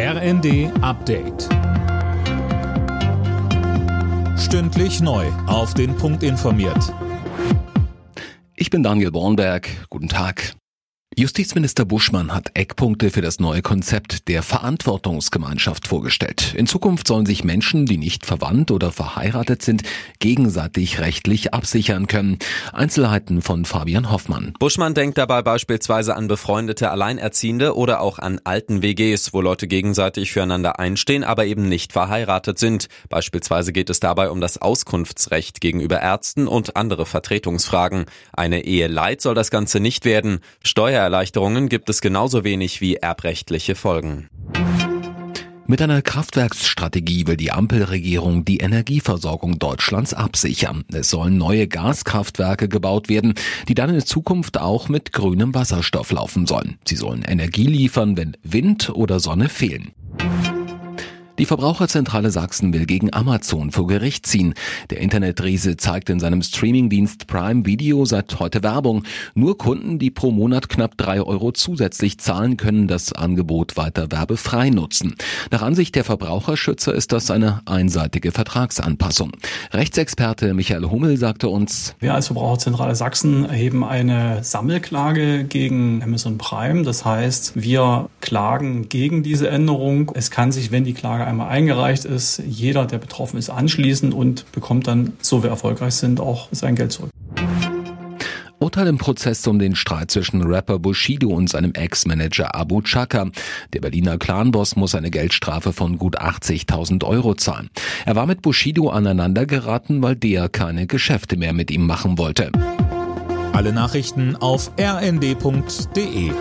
RND Update. Stündlich neu. Auf den Punkt informiert. Ich bin Daniel Bornberg. Guten Tag. Justizminister Buschmann hat Eckpunkte für das neue Konzept der Verantwortungsgemeinschaft vorgestellt. In Zukunft sollen sich Menschen, die nicht verwandt oder verheiratet sind, gegenseitig rechtlich absichern können. Einzelheiten von Fabian Hoffmann. Buschmann denkt dabei beispielsweise an befreundete Alleinerziehende oder auch an alten WGs, wo Leute gegenseitig füreinander einstehen, aber eben nicht verheiratet sind. Beispielsweise geht es dabei um das Auskunftsrecht gegenüber Ärzten und andere Vertretungsfragen. Eine Ehe Leid soll das Ganze nicht werden. Steuer Steuererleichterungen gibt es genauso wenig wie erbrechtliche Folgen. Mit einer Kraftwerksstrategie will die Ampelregierung die Energieversorgung Deutschlands absichern. Es sollen neue Gaskraftwerke gebaut werden, die dann in Zukunft auch mit grünem Wasserstoff laufen sollen. Sie sollen Energie liefern, wenn Wind oder Sonne fehlen. Die Verbraucherzentrale Sachsen will gegen Amazon vor Gericht ziehen. Der Internetriese zeigt in seinem Streamingdienst Prime Video seit heute Werbung. Nur Kunden, die pro Monat knapp drei Euro zusätzlich zahlen, können das Angebot weiter werbefrei nutzen. Nach Ansicht der Verbraucherschützer ist das eine einseitige Vertragsanpassung. Rechtsexperte Michael Hummel sagte uns, Wir als Verbraucherzentrale Sachsen erheben eine Sammelklage gegen Amazon Prime. Das heißt, wir klagen gegen diese Änderung. Es kann sich, wenn die Klage einmal eingereicht ist, jeder, der betroffen ist, anschließen und bekommt dann, so wir erfolgreich sind, auch sein Geld zurück. Urteil im Prozess um den Streit zwischen Rapper Bushido und seinem Ex-Manager Abu Chaka. Der Berliner Clanboss muss eine Geldstrafe von gut 80.000 Euro zahlen. Er war mit Bushido aneinandergeraten, weil der keine Geschäfte mehr mit ihm machen wollte. Alle Nachrichten auf rnd.de